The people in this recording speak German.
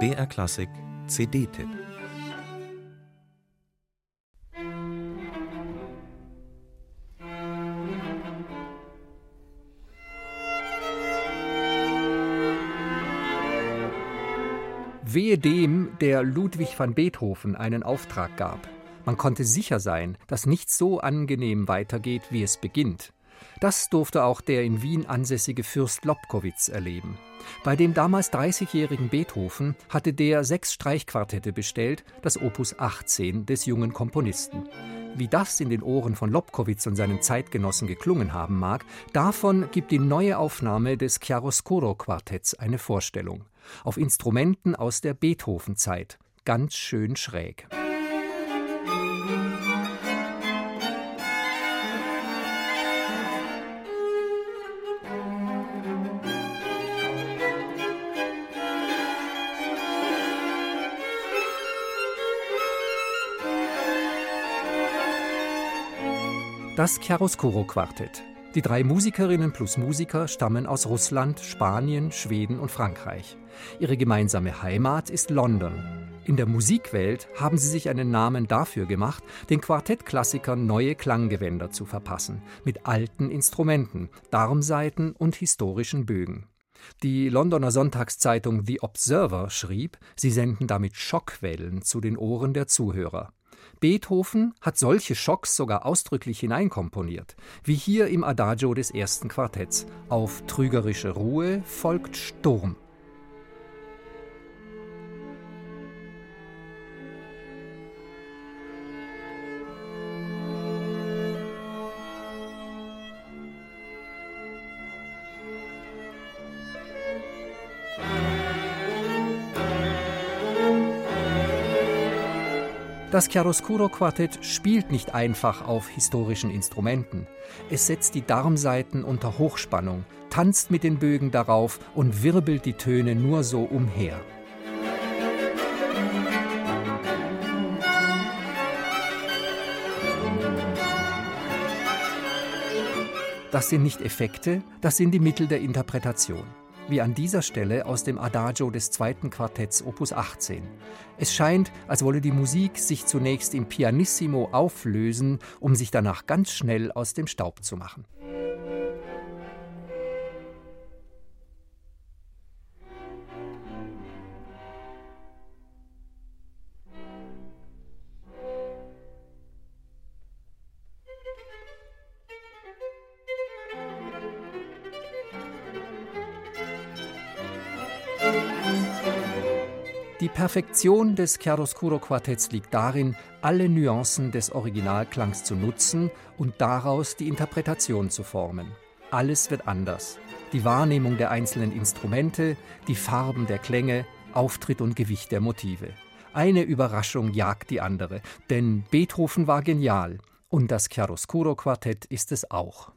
BR Klassik CD-Tipp Wehe dem, der Ludwig van Beethoven einen Auftrag gab. Man konnte sicher sein, dass nichts so angenehm weitergeht, wie es beginnt. Das durfte auch der in Wien ansässige Fürst Lobkowitz erleben. Bei dem damals 30-jährigen Beethoven hatte der sechs Streichquartette bestellt, das Opus 18 des jungen Komponisten. Wie das in den Ohren von Lobkowitz und seinen Zeitgenossen geklungen haben mag, davon gibt die neue Aufnahme des Chiaroscuro-Quartetts eine Vorstellung. Auf Instrumenten aus der Beethoven-Zeit. Ganz schön schräg. Das Chiaroscuro-Quartett. Die drei Musikerinnen plus Musiker stammen aus Russland, Spanien, Schweden und Frankreich. Ihre gemeinsame Heimat ist London. In der Musikwelt haben sie sich einen Namen dafür gemacht, den Quartettklassikern neue Klanggewänder zu verpassen, mit alten Instrumenten, Darmsaiten und historischen Bögen. Die Londoner Sonntagszeitung The Observer schrieb, sie senden damit Schockwellen zu den Ohren der Zuhörer. Beethoven hat solche Schocks sogar ausdrücklich hineinkomponiert, wie hier im Adagio des ersten Quartetts. Auf trügerische Ruhe folgt Sturm. Das Chiaroscuro-Quartett spielt nicht einfach auf historischen Instrumenten. Es setzt die Darmsaiten unter Hochspannung, tanzt mit den Bögen darauf und wirbelt die Töne nur so umher. Das sind nicht Effekte, das sind die Mittel der Interpretation wie an dieser Stelle aus dem Adagio des zweiten Quartetts Opus 18. Es scheint, als wolle die Musik sich zunächst im Pianissimo auflösen, um sich danach ganz schnell aus dem Staub zu machen. Die Perfektion des Chiaroscuro-Quartetts liegt darin, alle Nuancen des Originalklangs zu nutzen und daraus die Interpretation zu formen. Alles wird anders. Die Wahrnehmung der einzelnen Instrumente, die Farben der Klänge, Auftritt und Gewicht der Motive. Eine Überraschung jagt die andere, denn Beethoven war genial und das Chiaroscuro-Quartett ist es auch.